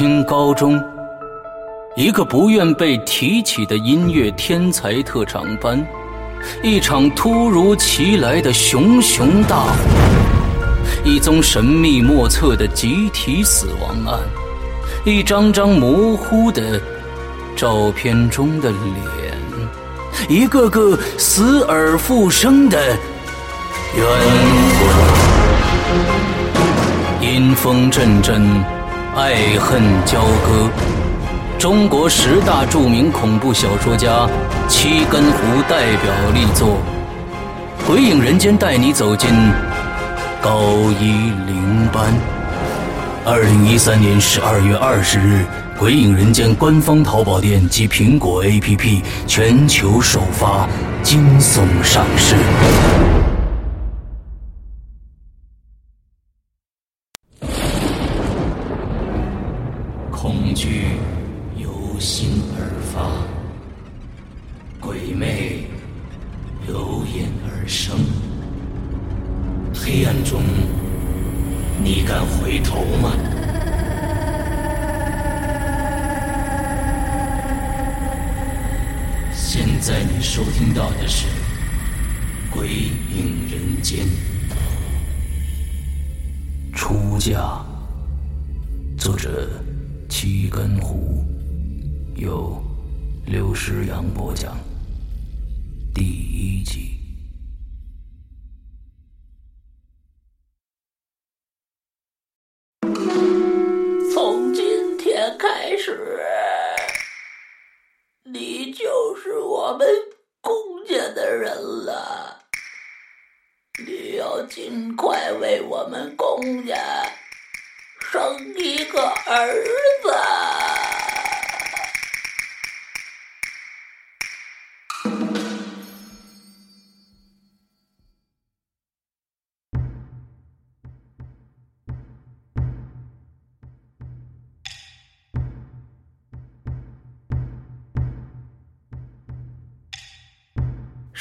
新高中，一个不愿被提起的音乐天才特长班，一场突如其来的熊熊大火，一宗神秘莫测的集体死亡案，一张张模糊的照片中的脸，一个个死而复生的冤魂。阴风阵阵，爱恨交割。中国十大著名恐怖小说家七根胡代表力作《鬼影人间》，带你走进高一零班。二零一三年十二月二十日，《鬼影人间》官方淘宝店及苹果 APP 全球首发惊悚上市。下。作者。七根胡，由刘诗阳播讲。第一集。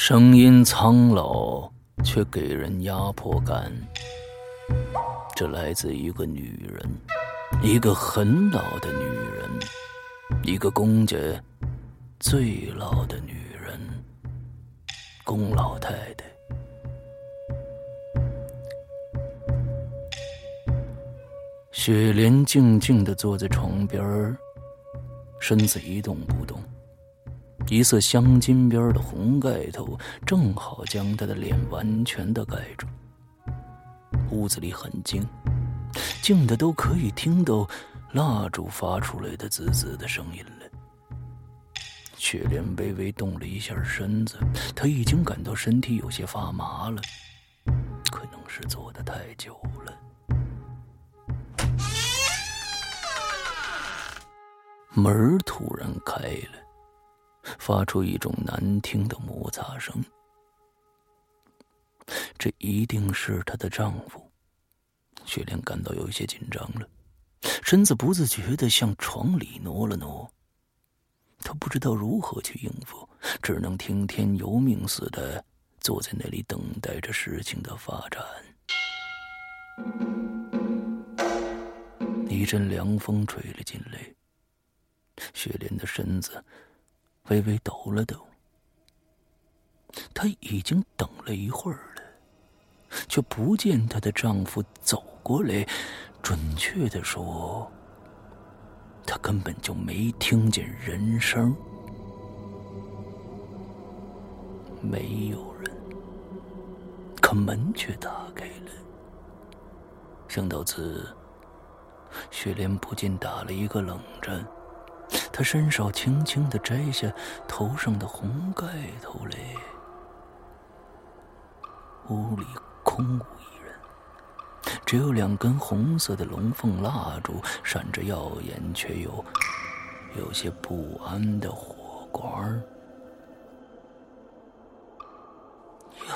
声音苍老，却给人压迫感。这来自一个女人，一个很老的女人，一个公家最老的女人，龚老太太。雪莲静静的坐在床边身子一动不动，一色镶金边的红盖头正好将她的脸完全的盖住。屋子里很静，静的都可以听到蜡烛发出来的滋滋的声音了。雪莲微微动了一下身子，她已经感到身体有些发麻了，可能是坐的太久了。门突然开了，发出一种难听的摩擦声。这一定是她的丈夫。雪莲感到有些紧张了，身子不自觉的向床里挪了挪。她不知道如何去应付，只能听天由命似的坐在那里等待着事情的发展。一阵凉风吹了进来，雪莲的身子微微抖了抖。她已经等了一会儿了。却不见她的丈夫走过来，准确的说，她根本就没听见人声，没有人，可门却打开了。想到此，雪莲不禁打了一个冷战，他伸手轻轻的摘下头上的红盖头来，屋里。空无一人，只有两根红色的龙凤蜡烛闪着耀眼却又有些不安的火光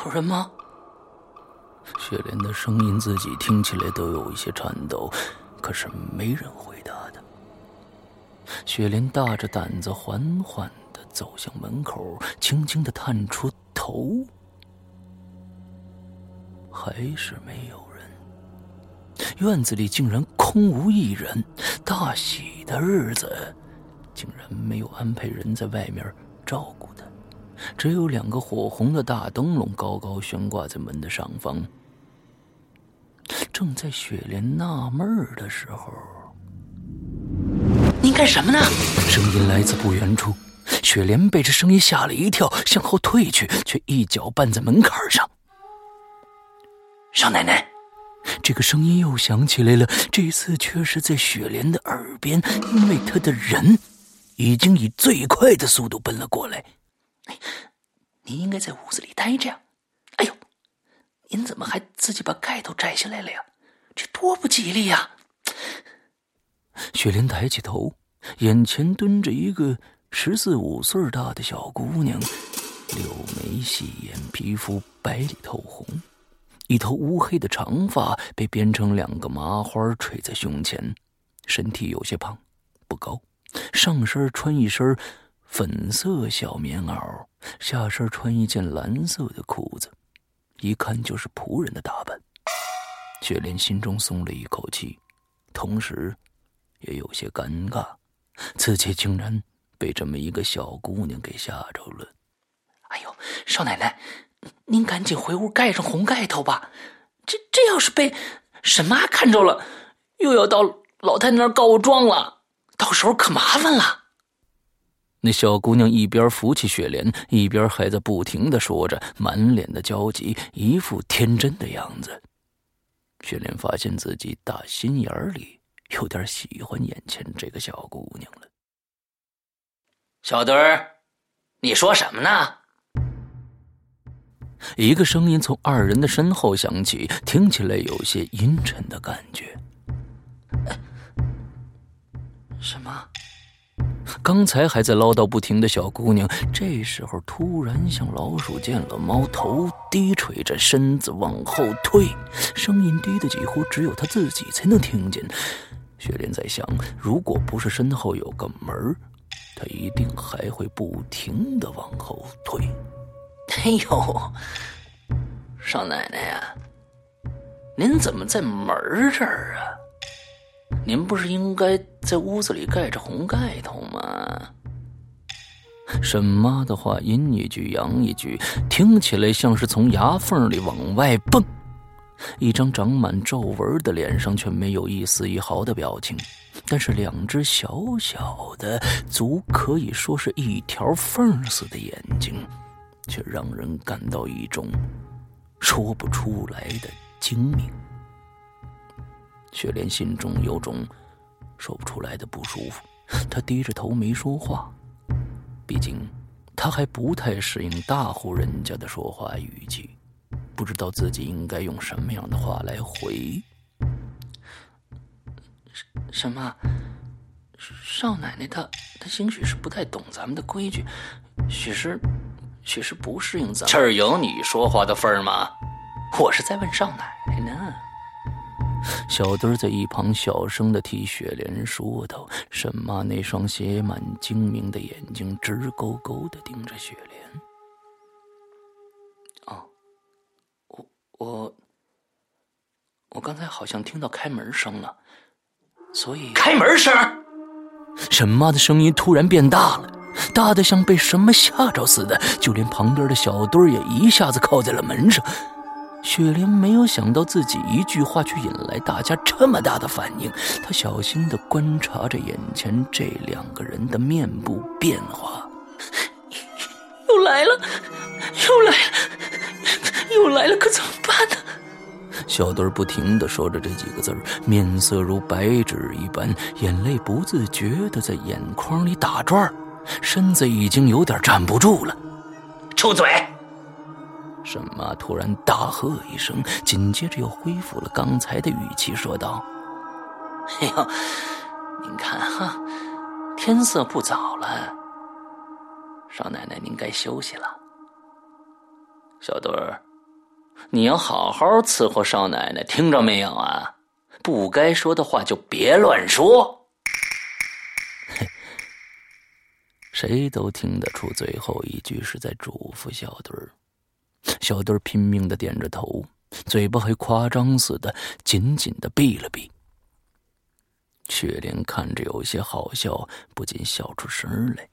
有人吗？雪莲的声音自己听起来都有一些颤抖，可是没人回答。雪莲大着胆子缓缓的走向门口，轻轻的探出头。还是没有人。院子里竟然空无一人，大喜的日子竟然没有安排人在外面照顾他，只有两个火红的大灯笼高高悬挂在门的上方。正在雪莲纳闷的时候，您干什么呢？声音来自不远处。雪莲被这声音吓了一跳，向后退去，却一脚绊在门槛上。少奶奶，这个声音又响起来了，这次却是在雪莲的耳边，因为她的人已经以最快的速度奔了过来。您应该在屋子里待着呀。哎呦，您怎么还自己把盖头摘下来了呀？这多不吉利呀！雪莲抬起头，眼前蹲着一个。十四五岁大的小姑娘，柳眉细眼，皮肤白里透红，一头乌黑的长发被编成两个麻花垂在胸前，身体有些胖，不高，上身穿一身粉色小棉袄，下身穿一件蓝色的裤子，一看就是仆人的打扮。雪莲心中松了一口气，同时也有些尴尬，自己竟然。被这么一个小姑娘给吓着了！哎呦，少奶奶，您赶紧回屋盖上红盖头吧。这这要是被沈妈看着了，又要到老太太那儿告状了，到时候可麻烦了。那小姑娘一边扶起雪莲，一边还在不停的说着，满脸的焦急，一副天真的样子。雪莲发现自己打心眼里有点喜欢眼前这个小姑娘了。小墩儿，你说什么呢？一个声音从二人的身后响起，听起来有些阴沉的感觉。什么？刚才还在唠叨不停的小姑娘，这时候突然像老鼠见了猫，头低垂着，身子往后退，声音低的几乎只有她自己才能听见。雪莲在想，如果不是身后有个门儿。他一定还会不停的往后退。哎呦，少奶奶呀，您怎么在门这儿啊？您不是应该在屋子里盖着红盖头吗？沈妈的话阴一句阳一句，听起来像是从牙缝里往外蹦。一张长满皱纹的脸上却没有一丝一毫的表情，但是两只小小的、足可以说是一条缝似的眼睛，却让人感到一种说不出来的精明。雪莲心中有种说不出来的不舒服，她低着头没说话，毕竟她还不太适应大户人家的说话语气。不知道自己应该用什么样的话来回。什么？少奶奶她她兴许是不太懂咱们的规矩，许是许是不适应咱。这儿有你说话的份儿吗？我是在问少奶奶呢。小墩在一旁小声的替雪莲说道：“沈妈那双写满精明的眼睛直勾勾的盯着雪莲。”我，我刚才好像听到开门声了，所以开门声。沈妈的声音突然变大了，大的像被什么吓着似的，就连旁边的小墩也一下子靠在了门上。雪莲没有想到自己一句话却引来大家这么大的反应，她小心的观察着眼前这两个人的面部变化。又来了，又来了。又来了，可怎么办呢？小墩儿不停的说着这几个字儿，面色如白纸一般，眼泪不自觉的在眼眶里打转儿，身子已经有点站不住了。出嘴！沈妈突然大喝一声，紧接着又恢复了刚才的语气说道：“哎呦，您看哈，天色不早了，少奶奶您该休息了。小墩儿。”你要好好伺候少奶奶，听着没有啊？不该说的话就别乱说。谁都听得出最后一句是在嘱咐小墩儿。小墩儿拼命的点着头，嘴巴还夸张似的紧紧的闭了闭。雪莲看着有些好笑，不禁笑出声来。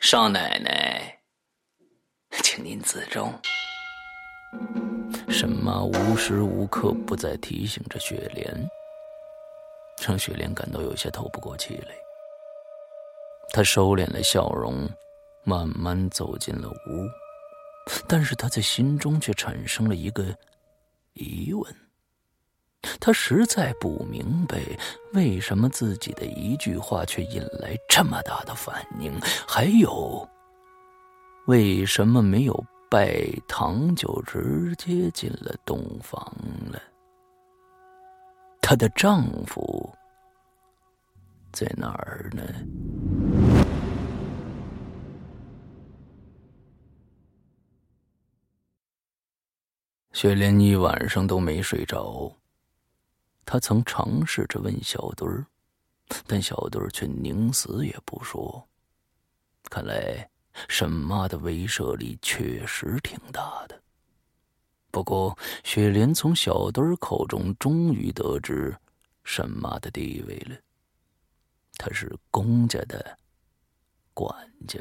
少奶奶，请您自重。沈妈无时无刻不在提醒着雪莲，让雪莲感到有些透不过气来。她收敛了笑容，慢慢走进了屋，但是她在心中却产生了一个疑问。她实在不明白，为什么自己的一句话却引来这么大的反应，还有，为什么没有拜堂就直接进了洞房了？她的丈夫在哪儿呢？雪莲一晚上都没睡着。她曾尝试着问小墩儿，但小墩儿却宁死也不说。看来沈妈的威慑力确实挺大的。不过，雪莲从小墩儿口中终于得知沈妈的地位了。她是公家的管家。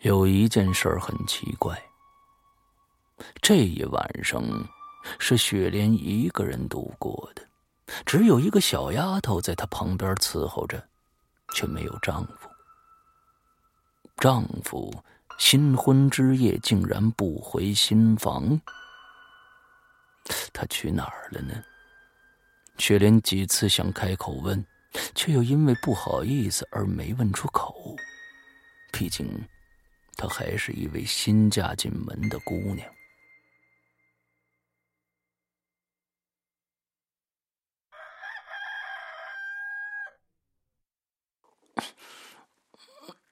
有一件事很奇怪。这一晚上是雪莲一个人度过的，只有一个小丫头在她旁边伺候着，却没有丈夫。丈夫新婚之夜竟然不回新房，他去哪儿了呢？雪莲几次想开口问，却又因为不好意思而没问出口。毕竟，她还是一位新嫁进门的姑娘。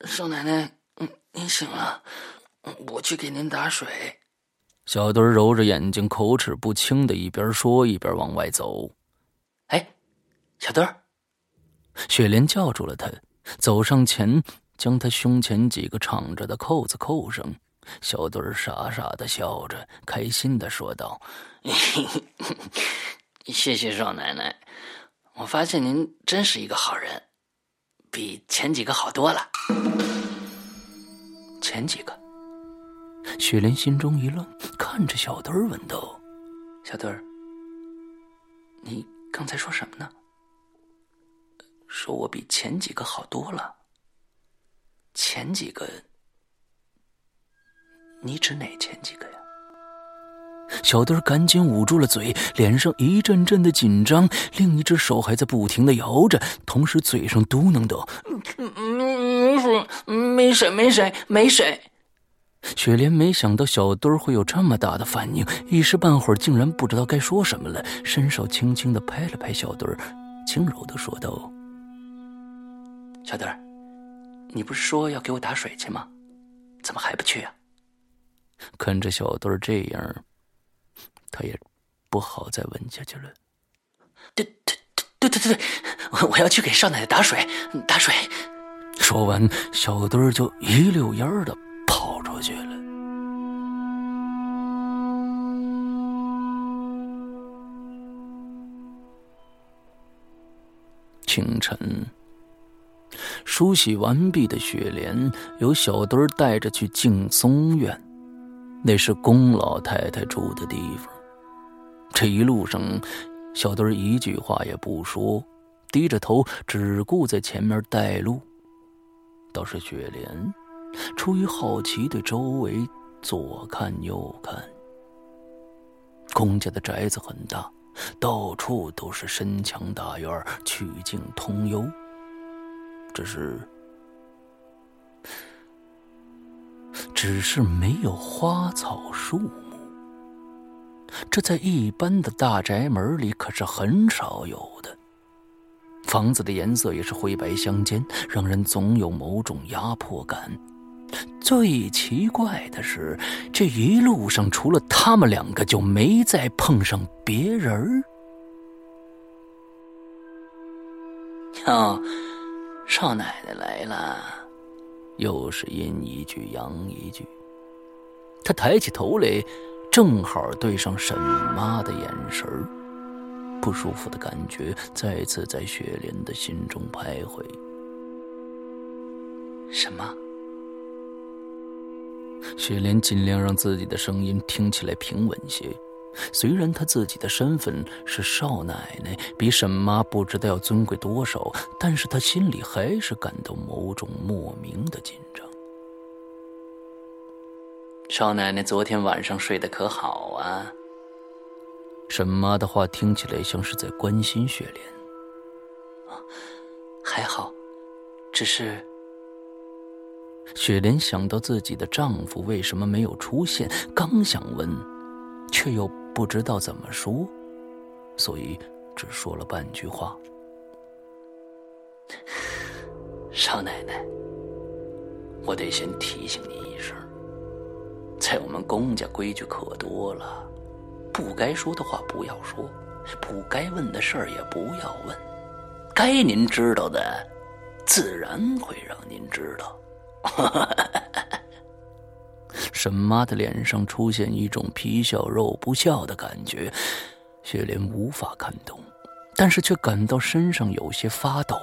少奶奶，嗯您醒了，我去给您打水。小墩揉着眼睛，口齿不清的一边说一边往外走。哎，小墩儿，雪莲叫住了他，走上前，将他胸前几个敞着的扣子扣上。小墩儿傻傻的笑着，开心的说道：“谢谢少奶奶，我发现您真是一个好人。”比前几个好多了。前几个，雪莲心中一愣，看着小墩儿问道：“小墩儿，你刚才说什么呢？说我比前几个好多了。前几个，你指哪前几个呀？”小墩儿赶紧捂住了嘴，脸上一阵阵的紧张，另一只手还在不停的摇着，同时嘴上嘟囔道：“没水，没水，没水，没水。”雪莲没想到小墩儿会有这么大的反应，一时半会儿竟然不知道该说什么了，伸手轻轻的拍了拍小墩儿，轻柔的说道：“小墩儿，你不是说要给我打水去吗？怎么还不去啊？”看着小墩儿这样。他也不好再问下去了。对对对对对对，我我要去给少奶奶打水，打水。说完，小墩儿就一溜烟儿的跑出去了。清晨，梳洗完毕的雪莲由小墩儿带着去敬松院，那是宫老太太住的地方。这一路上，小墩一句话也不说，低着头只顾在前面带路。倒是雪莲，出于好奇，对周围左看右看。公家的宅子很大，到处都是深墙大院，曲径通幽。只是，只是没有花草树。这在一般的大宅门里可是很少有的。房子的颜色也是灰白相间，让人总有某种压迫感。最奇怪的是，这一路上除了他们两个，就没再碰上别人儿。哟，少奶奶来了。又是阴一句阳一句。他抬起头来，正好对上沈妈的眼神不舒服的感觉再次在雪莲的心中徘徊。什么？雪莲尽量让自己的声音听起来平稳些。虽然她自己的身份是少奶奶，比沈妈不知道要尊贵多少，但是她心里还是感到某种莫名的紧张。少奶奶昨天晚上睡得可好啊？沈妈的话听起来像是在关心雪莲。啊，还好，只是……雪莲想到自己的丈夫为什么没有出现，刚想问，却又不知道怎么说，所以只说了半句话。少奶奶，我得先提醒你一声，在我们公家规矩可多了，不该说的话不要说，不该问的事儿也不要问，该您知道的，自然会让您知道。沈妈的脸上出现一种皮笑肉不笑的感觉，雪莲无法看懂，但是却感到身上有些发抖。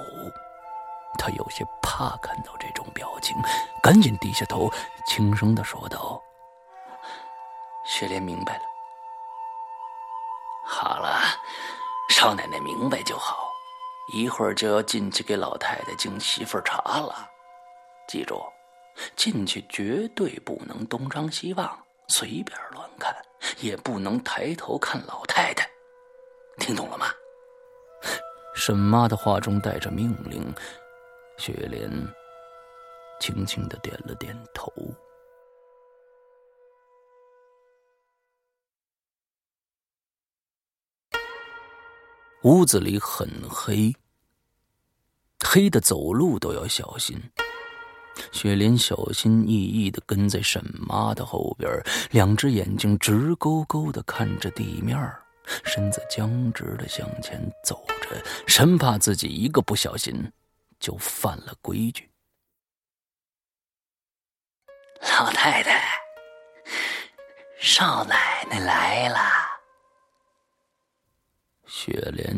她有些怕看到这种表情，赶紧低下头，轻声的说道：“雪莲明白了。好了，少奶奶明白就好。一会儿就要进去给老太太敬媳妇茶了。”记住，进去绝对不能东张西望，随便乱看，也不能抬头看老太太，听懂了吗？沈妈的话中带着命令，雪莲轻轻的点了点头。屋子里很黑，黑的走路都要小心。雪莲小心翼翼的跟在沈妈的后边，两只眼睛直勾勾的看着地面，身子僵直的向前走着，生怕自己一个不小心就犯了规矩。老太太，少奶奶来了。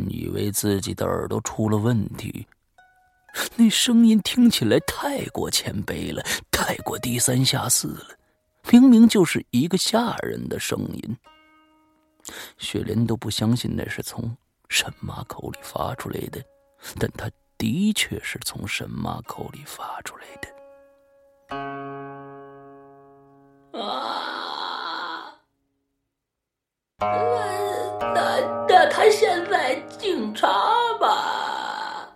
以为自己的耳朵出了问题。那声音听起来太过谦卑了，太过低三下四了，明明就是一个下人的声音。雪莲都不相信那是从沈妈口里发出来的，但他的确是从沈妈口里发出来的。啊！那那他现在敬茶吧。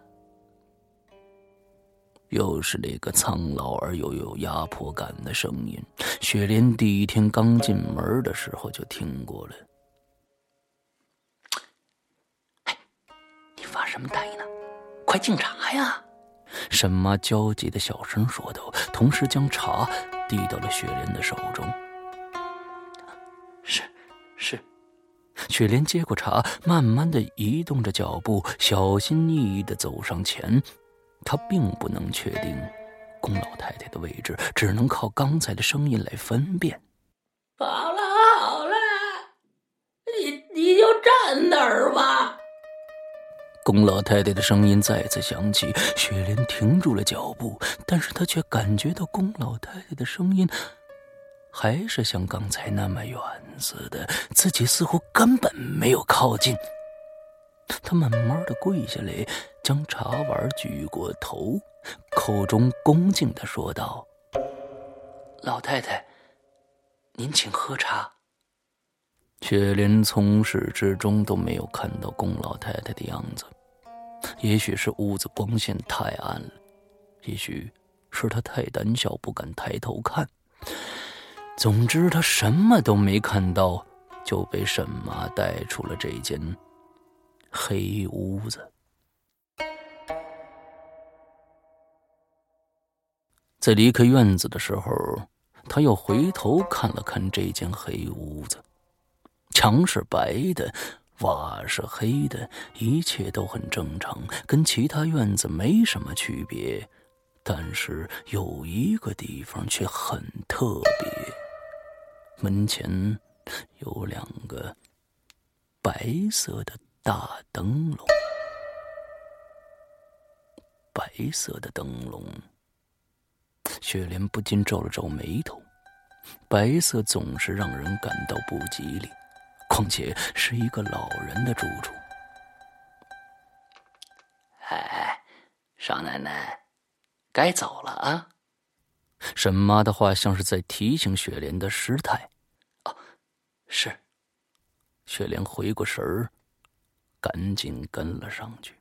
又是那个苍老而又有压迫感的声音。雪莲第一天刚进门的时候就听过了。哎，你发什么呆呢？快敬茶呀！沈妈焦急的小声说道，同时将茶递到了雪莲的手中。雪莲接过茶，慢慢的移动着脚步，小心翼翼的走上前。她并不能确定龚老太太的位置，只能靠刚才的声音来分辨。好了好了，你你就站那儿吧。龚老太太的声音再次响起，雪莲停住了脚步，但是她却感觉到龚老太太的声音还是像刚才那么远似的，自己似乎根本没有靠近。她慢慢的跪下来。将茶碗举过头，口中恭敬的说道：“老太太，您请喝茶。”雪莲从始至终都没有看到龚老太太的样子，也许是屋子光线太暗了，也许是她太胆小不敢抬头看。总之，他什么都没看到，就被沈妈带出了这间黑屋子。在离开院子的时候，他又回头看了看这间黑屋子，墙是白的，瓦是黑的，一切都很正常，跟其他院子没什么区别。但是有一个地方却很特别，门前有两个白色的大灯笼。白色的灯笼，雪莲不禁皱了皱眉头。白色总是让人感到不吉利，况且是一个老人的住处。哎，少奶奶，该走了啊！沈妈的话像是在提醒雪莲的失态。啊，是。雪莲回过神儿，赶紧跟了上去。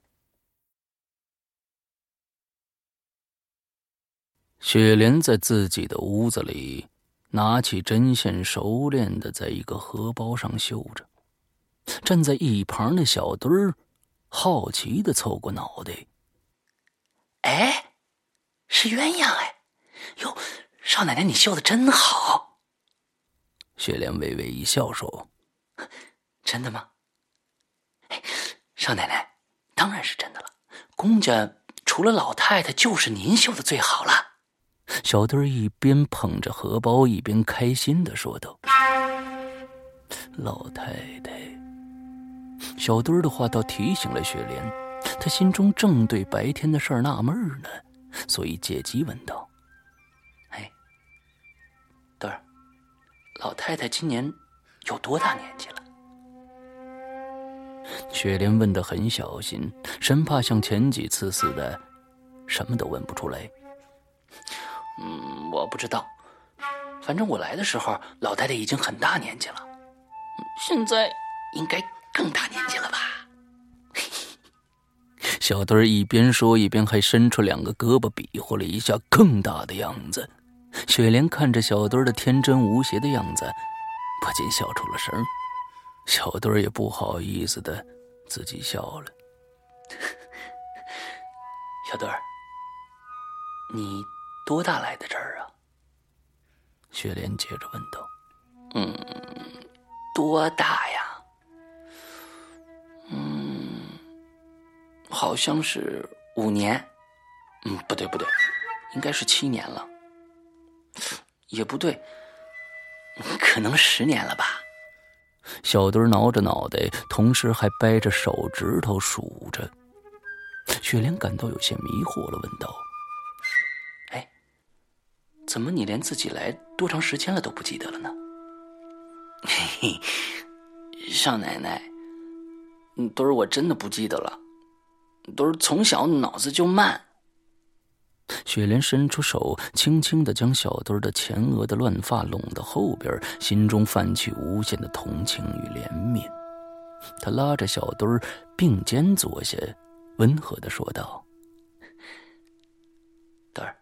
雪莲在自己的屋子里，拿起针线，熟练的在一个荷包上绣着。站在一旁的小墩儿，好奇的凑过脑袋：“哎，是鸳鸯哎！哟，少奶奶，你绣的真好。”雪莲微微一笑说：“真的吗？哎，少奶奶，当然是真的了。公家除了老太太，就是您绣的最好了。”小墩儿一边捧着荷包，一边开心的说道：“老太太。”小墩儿的话倒提醒了雪莲，她心中正对白天的事儿纳闷呢，所以借机问道：“老太太今年有多大年纪了？”雪莲问的很小心，生怕像前几次似的，什么都问不出来。嗯，我不知道，反正我来的时候，老太太已经很大年纪了，现在应该更大年纪了吧？小墩儿一边说，一边还伸出两个胳膊比划了一下更大的样子。雪莲看着小墩儿的天真无邪的样子，不禁笑出了声。小墩儿也不好意思的自己笑了。小墩儿，你。多大来的这儿啊？雪莲接着问道。“嗯，多大呀？嗯，好像是五年。嗯，不对不对，应该是七年了。也不对，可能十年了吧。”小墩挠着脑袋，同时还掰着手指头数着。雪莲感到有些迷惑了，问道。哎怎么，你连自己来多长时间了都不记得了呢？嘿嘿，少奶奶，墩儿我真的不记得了。墩儿从小脑子就慢。雪莲伸出手，轻轻的将小墩儿的前额的乱发拢到后边，心中泛起无限的同情与怜悯。她拉着小墩儿并肩坐下，温和的说道。墩儿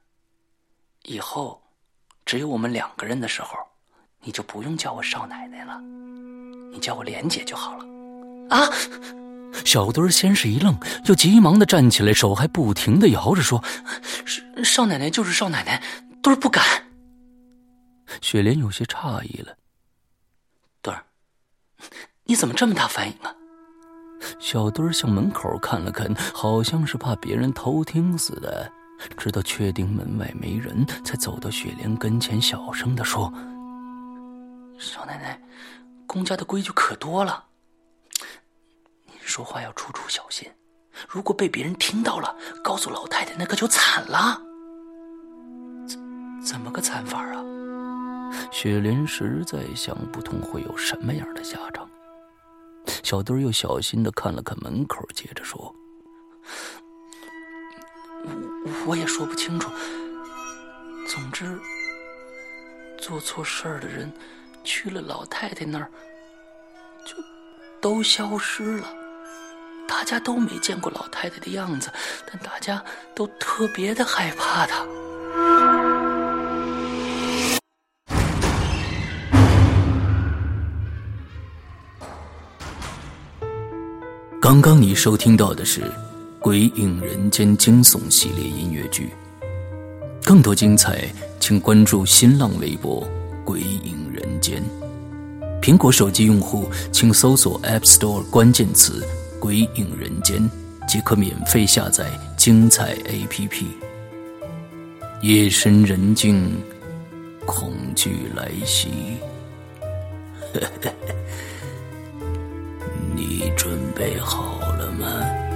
以后，只有我们两个人的时候，你就不用叫我少奶奶了，你叫我莲姐就好了。啊！小墩儿先是一愣，又急忙的站起来，手还不停的摇着说：“少奶奶就是少奶奶，墩儿不敢。”雪莲有些诧异了：“墩儿，你怎么这么大反应啊？”小墩儿向门口看了看，好像是怕别人偷听似的。直到确定门外没人，才走到雪莲跟前，小声的说：“少奶奶，公家的规矩可多了，您说话要处处小心。如果被别人听到了，告诉老太太，那可就惨了。怎怎么个惨法啊？”雪莲实在想不通会有什么样的下场。小墩又小心的看了看门口，接着说。我我也说不清楚。总之，做错事儿的人去了老太太那儿，就都消失了。大家都没见过老太太的样子，但大家都特别的害怕她。刚刚你收听到的是。《鬼影人间》惊悚系列音乐剧，更多精彩，请关注新浪微博“鬼影人间”。苹果手机用户请搜索 App Store 关键词“归影人间”，即可免费下载精彩 APP。夜深人静，恐惧来袭。你准备好了吗？